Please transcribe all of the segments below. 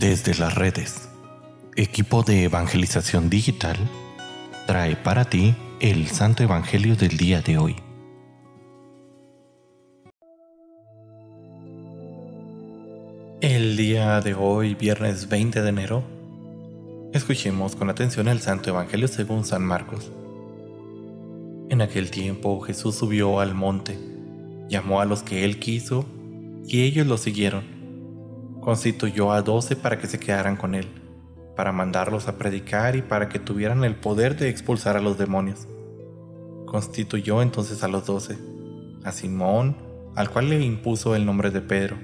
Desde las redes, equipo de evangelización digital trae para ti el Santo Evangelio del día de hoy. El día de hoy, viernes 20 de enero, escuchemos con atención el Santo Evangelio según San Marcos. En aquel tiempo Jesús subió al monte, llamó a los que él quiso y ellos lo siguieron constituyó a doce para que se quedaran con él, para mandarlos a predicar y para que tuvieran el poder de expulsar a los demonios. Constituyó entonces a los doce, a Simón, al cual le impuso el nombre de Pedro,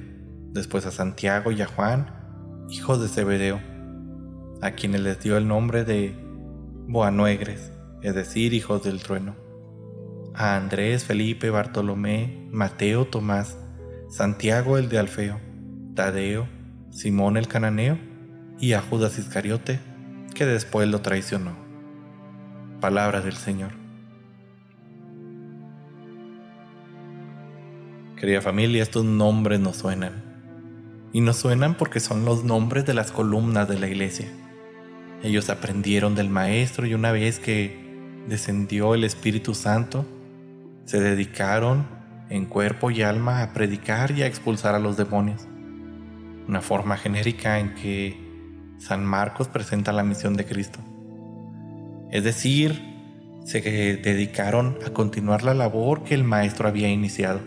después a Santiago y a Juan, hijos de Zebedeo, a quienes les dio el nombre de Boanuegres, es decir, hijos del trueno, a Andrés, Felipe, Bartolomé, Mateo, Tomás, Santiago el de Alfeo, Tadeo, Simón el cananeo y a Judas Iscariote, que después lo traicionó. Palabra del Señor. Querida familia, estos nombres nos suenan. Y nos suenan porque son los nombres de las columnas de la iglesia. Ellos aprendieron del Maestro y una vez que descendió el Espíritu Santo, se dedicaron en cuerpo y alma a predicar y a expulsar a los demonios una forma genérica en que San Marcos presenta la misión de Cristo. Es decir, se dedicaron a continuar la labor que el Maestro había iniciado.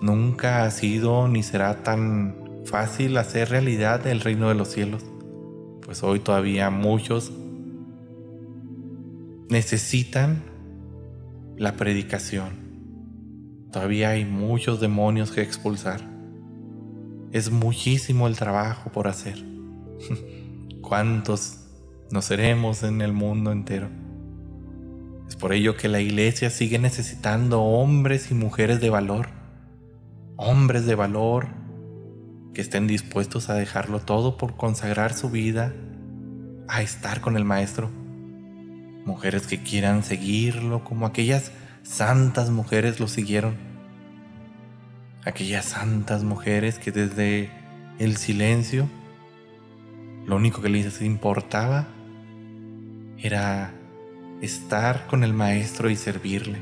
Nunca ha sido ni será tan fácil hacer realidad el reino de los cielos, pues hoy todavía muchos necesitan la predicación. Todavía hay muchos demonios que expulsar. Es muchísimo el trabajo por hacer. ¿Cuántos nos seremos en el mundo entero? Es por ello que la iglesia sigue necesitando hombres y mujeres de valor. Hombres de valor que estén dispuestos a dejarlo todo por consagrar su vida a estar con el Maestro. Mujeres que quieran seguirlo como aquellas santas mujeres lo siguieron aquellas santas mujeres que desde el silencio lo único que les importaba era estar con el maestro y servirle,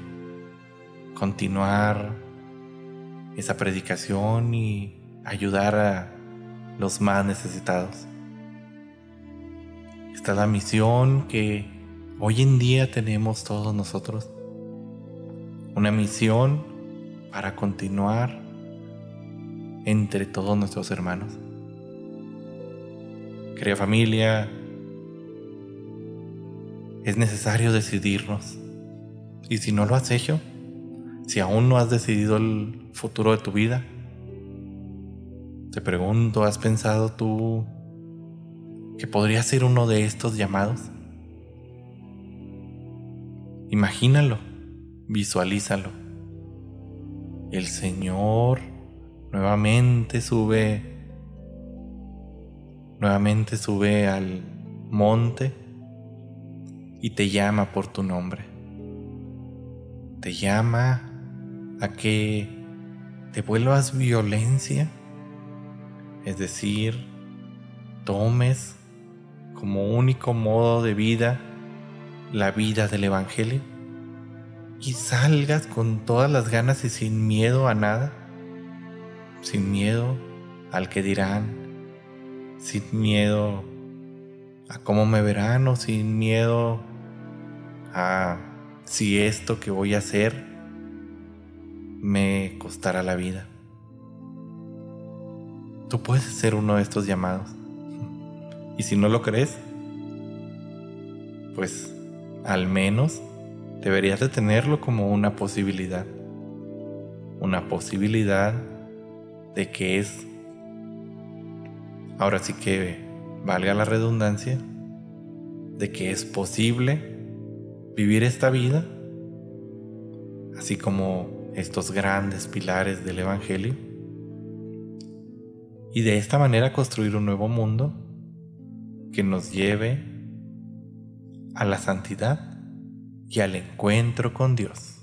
continuar esa predicación y ayudar a los más necesitados. Esta es la misión que hoy en día tenemos todos nosotros. Una misión para continuar entre todos nuestros hermanos. Querida familia, es necesario decidirnos. Y si no lo has hecho, si aún no has decidido el futuro de tu vida, te pregunto, ¿has pensado tú que podría ser uno de estos llamados? Imagínalo, visualízalo. El Señor Nuevamente sube, nuevamente sube al monte y te llama por tu nombre. Te llama a que te vuelvas violencia, es decir, tomes como único modo de vida la vida del Evangelio y salgas con todas las ganas y sin miedo a nada sin miedo al que dirán, sin miedo a cómo me verán o sin miedo a si esto que voy a hacer me costará la vida. Tú puedes ser uno de estos llamados. Y si no lo crees, pues al menos deberías de tenerlo como una posibilidad. Una posibilidad de que es, ahora sí que valga la redundancia, de que es posible vivir esta vida, así como estos grandes pilares del Evangelio, y de esta manera construir un nuevo mundo que nos lleve a la santidad y al encuentro con Dios.